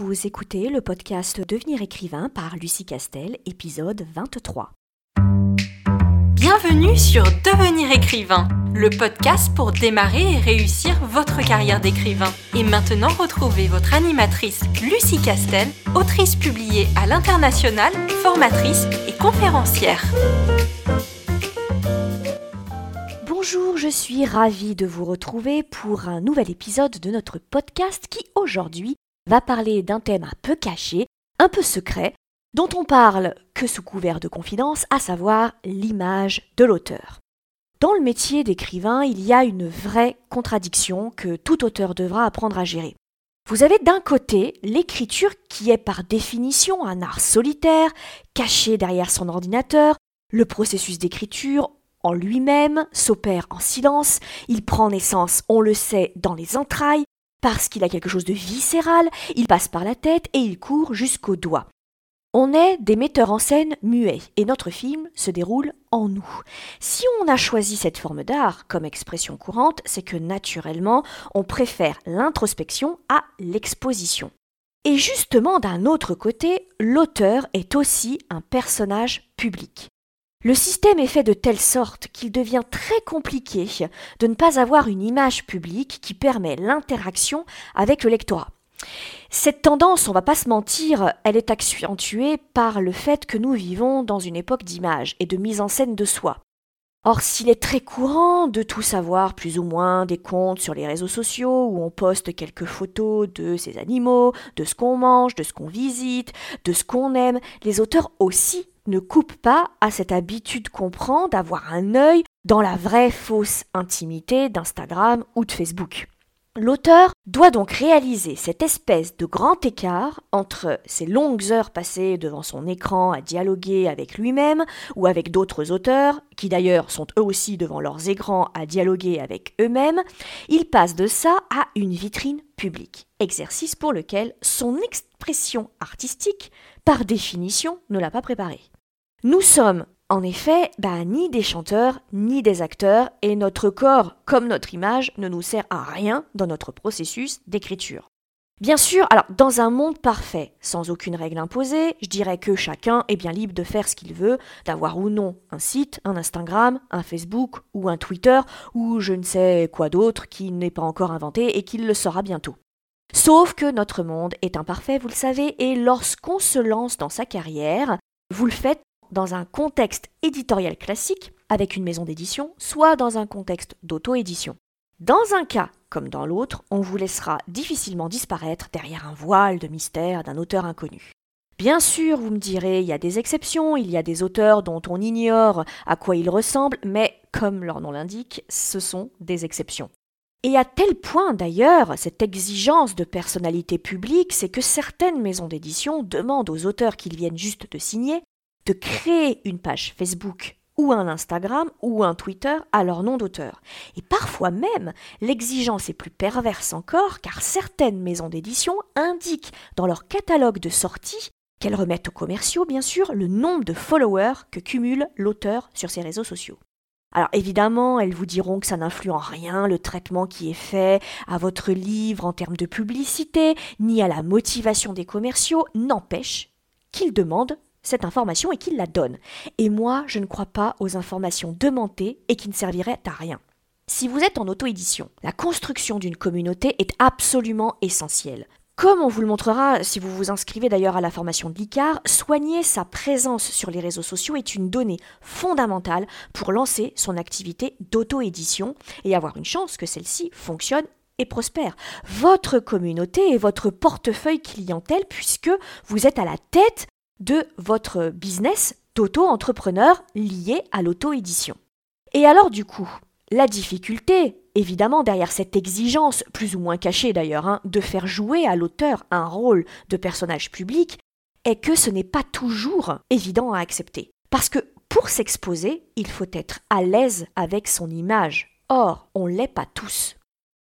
vous écoutez le podcast Devenir écrivain par Lucie Castel, épisode 23. Bienvenue sur Devenir écrivain, le podcast pour démarrer et réussir votre carrière d'écrivain. Et maintenant, retrouvez votre animatrice Lucie Castel, autrice publiée à l'international, formatrice et conférencière. Bonjour, je suis ravie de vous retrouver pour un nouvel épisode de notre podcast qui aujourd'hui va parler d'un thème un peu caché, un peu secret, dont on parle que sous couvert de confidence, à savoir l'image de l'auteur. Dans le métier d'écrivain, il y a une vraie contradiction que tout auteur devra apprendre à gérer. Vous avez d'un côté l'écriture qui est par définition un art solitaire, caché derrière son ordinateur, le processus d'écriture en lui-même s'opère en silence, il prend naissance, on le sait, dans les entrailles, parce qu'il a quelque chose de viscéral, il passe par la tête et il court jusqu'aux doigts. On est des metteurs en scène muets et notre film se déroule en nous. Si on a choisi cette forme d'art comme expression courante, c'est que naturellement on préfère l'introspection à l'exposition. Et justement d'un autre côté, l'auteur est aussi un personnage public. Le système est fait de telle sorte qu'il devient très compliqué de ne pas avoir une image publique qui permet l'interaction avec le lectorat. Cette tendance, on va pas se mentir, elle est accentuée par le fait que nous vivons dans une époque d'image et de mise en scène de soi. Or, s'il est très courant de tout savoir plus ou moins des comptes sur les réseaux sociaux où on poste quelques photos de ces animaux, de ce qu'on mange, de ce qu'on visite, de ce qu'on aime, les auteurs aussi ne coupe pas à cette habitude qu'on prend d'avoir un œil dans la vraie fausse intimité d'Instagram ou de Facebook. L'auteur doit donc réaliser cette espèce de grand écart entre ces longues heures passées devant son écran à dialoguer avec lui-même ou avec d'autres auteurs, qui d'ailleurs sont eux aussi devant leurs écrans à dialoguer avec eux-mêmes, il passe de ça à une vitrine publique, exercice pour lequel son expression artistique, par définition, ne l'a pas préparé. Nous sommes en effet, bah, ni des chanteurs, ni des acteurs, et notre corps, comme notre image, ne nous sert à rien dans notre processus d'écriture. Bien sûr, alors dans un monde parfait, sans aucune règle imposée, je dirais que chacun est bien libre de faire ce qu'il veut, d'avoir ou non un site, un Instagram, un Facebook ou un Twitter, ou je ne sais quoi d'autre qui n'est pas encore inventé et qui le sera bientôt. Sauf que notre monde est imparfait, vous le savez, et lorsqu'on se lance dans sa carrière, vous le faites dans un contexte éditorial classique avec une maison d'édition, soit dans un contexte d'auto-édition. Dans un cas comme dans l'autre, on vous laissera difficilement disparaître derrière un voile de mystère d'un auteur inconnu. Bien sûr, vous me direz, il y a des exceptions, il y a des auteurs dont on ignore à quoi ils ressemblent, mais comme leur nom l'indique, ce sont des exceptions. Et à tel point d'ailleurs, cette exigence de personnalité publique, c'est que certaines maisons d'édition demandent aux auteurs qu'ils viennent juste de signer de créer une page Facebook ou un Instagram ou un Twitter à leur nom d'auteur. Et parfois même, l'exigence est plus perverse encore car certaines maisons d'édition indiquent dans leur catalogue de sortie qu'elles remettent aux commerciaux, bien sûr, le nombre de followers que cumule l'auteur sur ses réseaux sociaux. Alors évidemment, elles vous diront que ça n'influe en rien le traitement qui est fait à votre livre en termes de publicité, ni à la motivation des commerciaux, n'empêche qu'ils demandent cette information et qu'il la donne. Et moi, je ne crois pas aux informations demandées et qui ne serviraient à rien. Si vous êtes en auto-édition, la construction d'une communauté est absolument essentielle. Comme on vous le montrera si vous vous inscrivez d'ailleurs à la formation de l'ICAR, soigner sa présence sur les réseaux sociaux est une donnée fondamentale pour lancer son activité d'auto-édition et avoir une chance que celle-ci fonctionne et prospère. Votre communauté est votre portefeuille clientèle puisque vous êtes à la tête de votre business d'auto-entrepreneur lié à l'auto-édition. Et alors du coup, la difficulté, évidemment, derrière cette exigence, plus ou moins cachée d'ailleurs, hein, de faire jouer à l'auteur un rôle de personnage public, est que ce n'est pas toujours évident à accepter. Parce que pour s'exposer, il faut être à l'aise avec son image. Or, on ne l'est pas tous.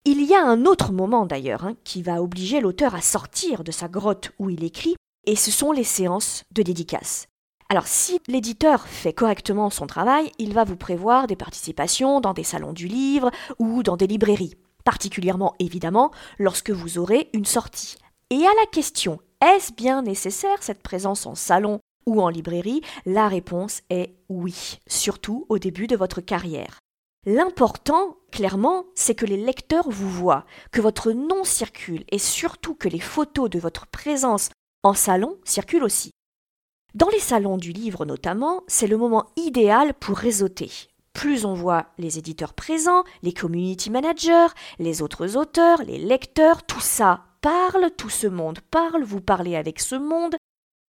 Il y a un autre moment d'ailleurs hein, qui va obliger l'auteur à sortir de sa grotte où il écrit et ce sont les séances de dédicace. Alors si l'éditeur fait correctement son travail, il va vous prévoir des participations dans des salons du livre ou dans des librairies, particulièrement évidemment lorsque vous aurez une sortie. Et à la question est-ce bien nécessaire cette présence en salon ou en librairie? La réponse est oui, surtout au début de votre carrière. L'important, clairement, c'est que les lecteurs vous voient, que votre nom circule et surtout que les photos de votre présence en salon circulent aussi. Dans les salons du livre notamment, c'est le moment idéal pour réseauter. Plus on voit les éditeurs présents, les community managers, les autres auteurs, les lecteurs, tout ça parle, tout ce monde parle, vous parlez avec ce monde,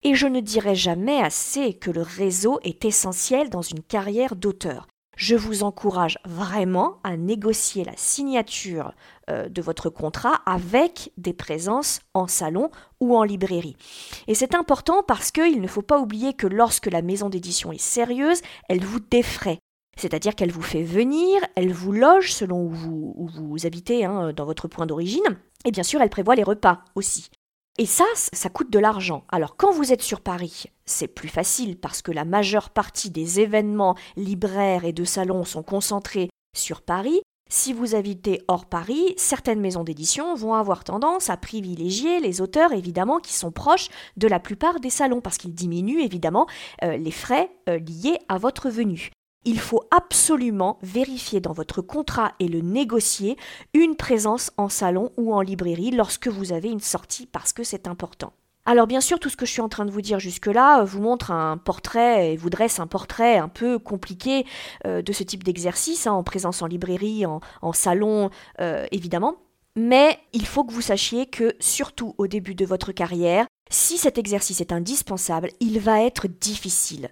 et je ne dirai jamais assez que le réseau est essentiel dans une carrière d'auteur je vous encourage vraiment à négocier la signature euh, de votre contrat avec des présences en salon ou en librairie. Et c'est important parce qu'il ne faut pas oublier que lorsque la maison d'édition est sérieuse, elle vous défraie. C'est-à-dire qu'elle vous fait venir, elle vous loge selon où vous, habitez hein, dans votre point d'origine, et bien sûr elle prévoit les repas aussi. Et ça, ça coûte de l'argent. Alors quand vous êtes sur Paris, c'est plus facile parce que la majeure partie des événements libraires et de salons sont concentrés sur Paris. Si vous habitez hors Paris, certaines maisons d'édition vont avoir tendance à privilégier les auteurs évidemment qui sont proches de la plupart des salons parce qu'ils diminuent évidemment euh, les frais euh, liés à votre venue. Il faut absolument vérifier dans votre contrat et le négocier une présence en salon ou en librairie lorsque vous avez une sortie parce que c'est important. Alors bien sûr, tout ce que je suis en train de vous dire jusque-là euh, vous montre un portrait et vous dresse un portrait un peu compliqué euh, de ce type d'exercice, hein, en présence en librairie, en, salon, euh, évidemment. Mais il faut que vous sachiez que, surtout au début de votre carrière, si cet exercice est indispensable, il va être difficile.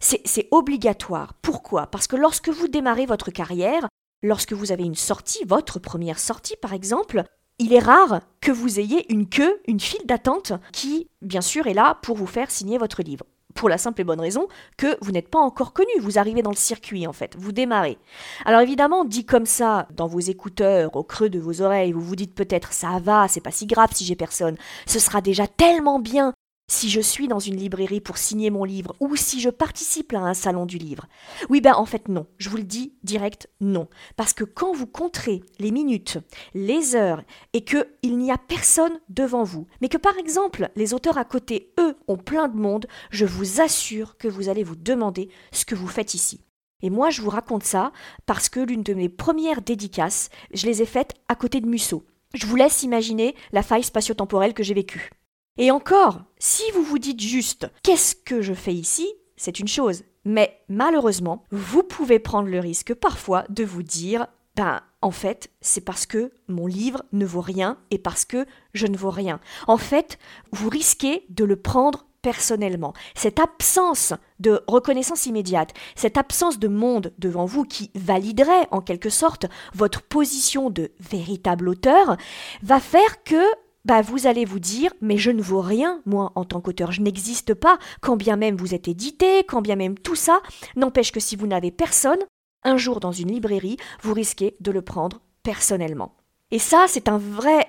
C'est obligatoire. Pourquoi? Parce que lorsque vous démarrez votre carrière, lorsque vous avez une sortie, votre première sortie par exemple, il est rare que vous ayez une queue, une file d'attente qui, bien sûr, est là pour vous faire signer votre livre. Pour la simple et bonne raison que vous n'êtes pas encore connu, vous arrivez dans le circuit en fait, vous démarrez. Alors évidemment, dit comme ça, dans vos écouteurs, au creux de vos oreilles, vous vous dites peut-être ça va, c'est pas si grave si j'ai personne, ce sera déjà tellement bien si je suis dans une librairie pour signer mon livre ou si je participe à un salon du livre. Oui, ben en fait non, je vous le dis direct non. Parce que quand vous compterez les minutes, les heures et qu'il n'y a personne devant vous, mais que par exemple les auteurs à côté, eux, ont plein de monde, je vous assure que vous allez vous demander ce que vous faites ici. Et moi, je vous raconte ça parce que l'une de mes premières dédicaces, je les ai faites à côté de Musso. Je vous laisse imaginer la faille spatio-temporelle que j'ai vécue. Et encore, si vous vous dites juste qu'est-ce que je fais ici, c'est une chose. Mais malheureusement, vous pouvez prendre le risque parfois de vous dire ben en fait, c'est parce que mon livre ne vaut rien et parce que je ne vaux rien. En fait, vous risquez de le prendre personnellement. Cette absence de reconnaissance immédiate, cette absence de monde devant vous qui validerait en quelque sorte votre position de véritable auteur, va faire que bah vous allez vous dire mais je ne vaux rien moi en tant qu'auteur, je n'existe pas, quand bien même vous êtes édité, quand bien même tout ça, n'empêche que si vous n'avez personne, un jour dans une librairie, vous risquez de le prendre personnellement. Et ça, c'est un vrai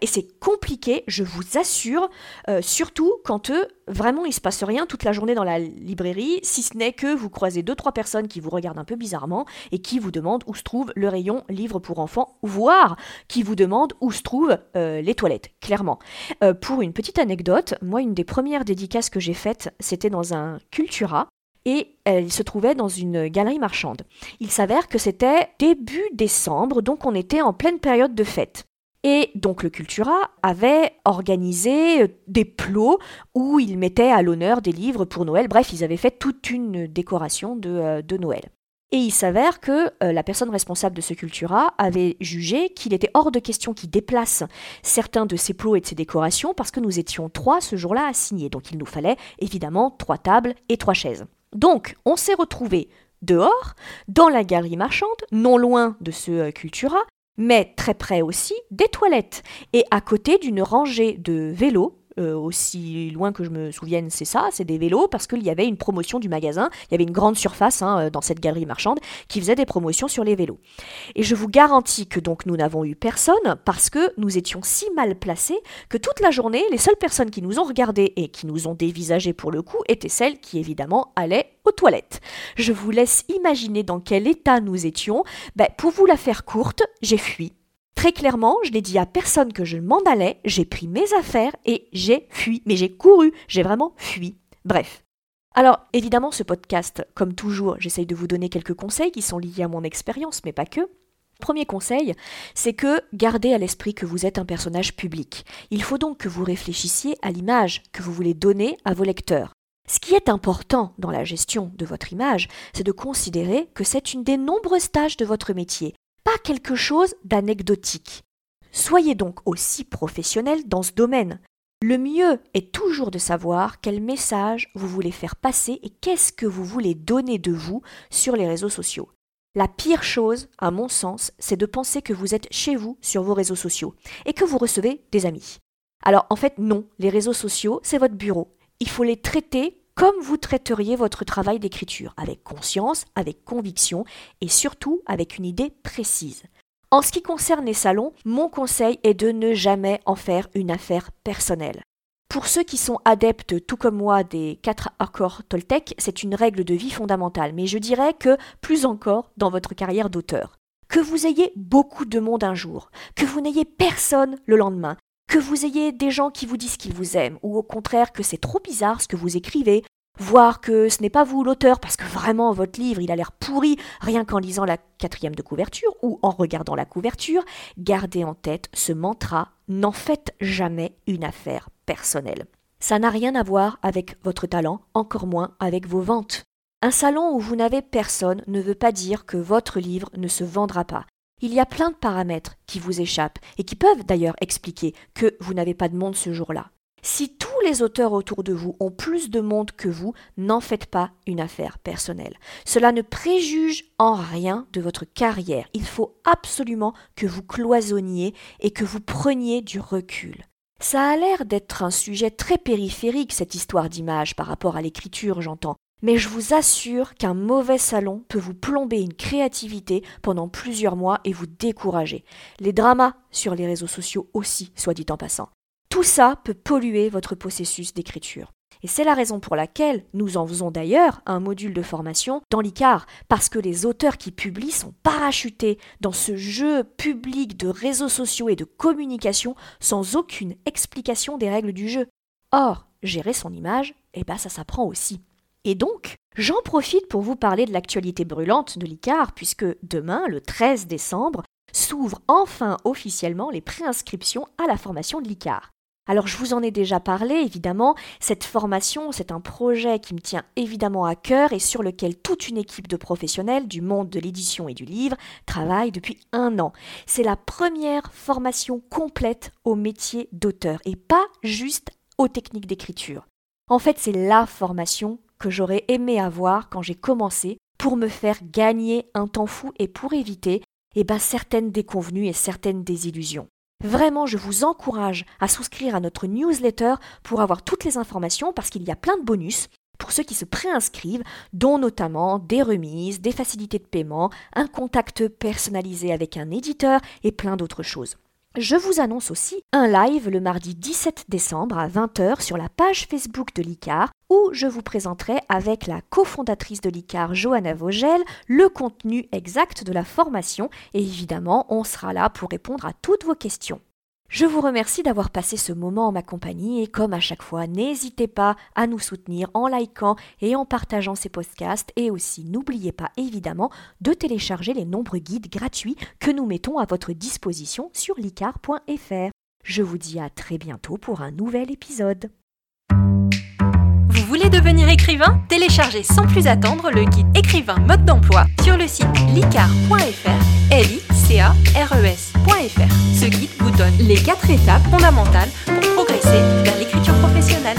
et c'est compliqué, je vous assure, euh, surtout quand eux, vraiment il se passe rien toute la journée dans la librairie, si ce n'est que vous croisez deux trois personnes qui vous regardent un peu bizarrement et qui vous demandent où se trouve le rayon livre pour enfants, voire qui vous demandent où se trouvent euh, les toilettes, clairement. Euh, pour une petite anecdote, moi une des premières dédicaces que j'ai faites, c'était dans un Cultura et elle se trouvait dans une galerie marchande. Il s'avère que c'était début décembre, donc on était en pleine période de fête. Et donc le Cultura avait organisé euh, des plots où ils mettaient à l'honneur des livres pour Noël. Bref, ils avaient fait toute une décoration de, euh, Noël. Et il s'avère que euh, la personne responsable de ce Cultura avait jugé qu'il était hors de question qu'il déplace certains de ses plots et de ses décorations parce que nous étions trois ce jour-là à signer. Donc il nous fallait évidemment trois tables et trois chaises. Donc, on s'est retrouvé dehors, dans la galerie marchande, non loin de ce Cultura, mais très près aussi des toilettes, et à côté d'une rangée de vélos euh, aussi loin que je me souvienne, c'est ça, c'est des vélos, parce qu'il y avait une promotion du magasin, il y avait une grande surface hein, euh, dans cette galerie marchande qui faisait des promotions sur les vélos. Et je vous garantis que donc nous n'avons eu personne parce que nous étions si mal placés que toute la journée, les seules personnes qui nous ont regardés et qui nous ont dévisagés pour le coup étaient celles qui évidemment allaient aux toilettes. Je vous laisse imaginer dans quel état nous étions. Ben, pour vous la faire courte, j'ai fui Très clairement, je n'ai dit à personne que je m'en allais, j'ai pris mes affaires et j'ai fui. Mais j'ai couru, j'ai vraiment fui. Bref. Alors, évidemment, ce podcast, comme toujours, j'essaye de vous donner quelques conseils qui sont liés à mon expérience, mais pas que. Premier conseil, c'est que gardez à l'esprit que vous êtes un personnage public. Il faut donc que vous réfléchissiez à l'image que vous voulez donner à vos lecteurs. Ce qui est important dans la gestion de votre image, c'est de considérer que c'est une des nombreuses tâches de votre métier, quelque chose d'anecdotique. Soyez donc aussi professionnel dans ce domaine. Le mieux est toujours de savoir quel message vous voulez faire passer et qu'est-ce que vous voulez donner de vous sur les réseaux sociaux. La pire chose, à mon sens, c'est de penser que vous êtes chez vous sur vos réseaux sociaux et que vous recevez des amis. Alors en fait non, les réseaux sociaux, c'est votre bureau. Il faut les traiter comme vous traiteriez votre travail d'écriture, avec conscience, avec conviction et surtout avec une idée précise. En ce qui concerne les salons, mon conseil est de ne jamais en faire une affaire personnelle. Pour ceux qui sont adeptes, tout comme moi, des quatre accords Toltec, c'est une règle de vie fondamentale, mais je dirais que plus encore dans votre carrière d'auteur. Que vous ayez beaucoup de monde un jour, que vous n'ayez personne le lendemain, que vous ayez des gens qui vous disent qu'ils vous aiment, ou au contraire que c'est trop bizarre ce que vous écrivez, voir que ce n'est pas vous l'auteur, parce que vraiment votre livre il a l'air pourri rien qu'en lisant la quatrième de couverture ou en regardant la couverture, gardez en tête ce mantra n'en faites jamais une affaire personnelle. Ça n'a rien à voir avec votre talent, encore moins avec vos ventes. Un salon où vous n'avez personne ne veut pas dire que votre livre ne se vendra pas. Il y a plein de paramètres qui vous échappent et qui peuvent d'ailleurs expliquer que vous n'avez pas de monde ce jour-là. Si tous les auteurs autour de vous ont plus de monde que vous, n'en faites pas une affaire personnelle. Cela ne préjuge en rien de votre carrière. Il faut absolument que vous cloisonniez et que vous preniez du recul. Ça a l'air d'être un sujet très périphérique, cette histoire d'image, par rapport à l'écriture, j'entends. Mais je vous assure qu'un mauvais salon peut vous plomber une créativité pendant plusieurs mois et vous décourager. Les dramas sur les réseaux sociaux aussi, soit dit en passant. Tout ça peut polluer votre processus d'écriture. Et c'est la raison pour laquelle nous en faisons d'ailleurs un module de formation dans l'ICAR, parce que les auteurs qui publient sont parachutés dans ce jeu public de réseaux sociaux et de communication sans aucune explication des règles du jeu. Or, gérer son image, eh ben ça s'apprend aussi. Et donc, j'en profite pour vous parler de l'actualité brûlante de l'ICAR, puisque demain, le 13 décembre, s'ouvrent enfin officiellement les préinscriptions à la formation de l'ICAR. Alors je vous en ai déjà parlé, évidemment, cette formation, c'est un projet qui me tient évidemment à cœur et sur lequel toute une équipe de professionnels du monde de l'édition et du livre travaille depuis un an. C'est la première formation complète au métier d'auteur et pas juste aux techniques d'écriture. En fait, c'est la formation que j'aurais aimé avoir quand j'ai commencé pour me faire gagner un temps fou et pour éviter eh ben, certaines déconvenues et certaines désillusions. Vraiment, je vous encourage à souscrire à notre newsletter pour avoir toutes les informations parce qu'il y a plein de bonus pour ceux qui se préinscrivent, dont notamment des remises, des facilités de paiement, un contact personnalisé avec un éditeur et plein d'autres choses. Je vous annonce aussi un live le mardi 17 décembre à 20h sur la page Facebook de l'ICAR où je vous présenterai avec la cofondatrice de l'ICAR, Johanna Vogel, le contenu exact de la formation et évidemment on sera là pour répondre à toutes vos questions. Je vous remercie d'avoir passé ce moment en ma compagnie et comme à chaque fois, n'hésitez pas à nous soutenir en likant et en partageant ces podcasts et aussi n'oubliez pas évidemment de télécharger les nombreux guides gratuits que nous mettons à votre disposition sur licar.fr. Je vous dis à très bientôt pour un nouvel épisode. Vous voulez devenir écrivain? Téléchargez sans plus attendre le guide écrivain mode d'emploi sur le site licar.fr, ce guide vous donne les quatre étapes fondamentales pour progresser vers l'écriture professionnelle.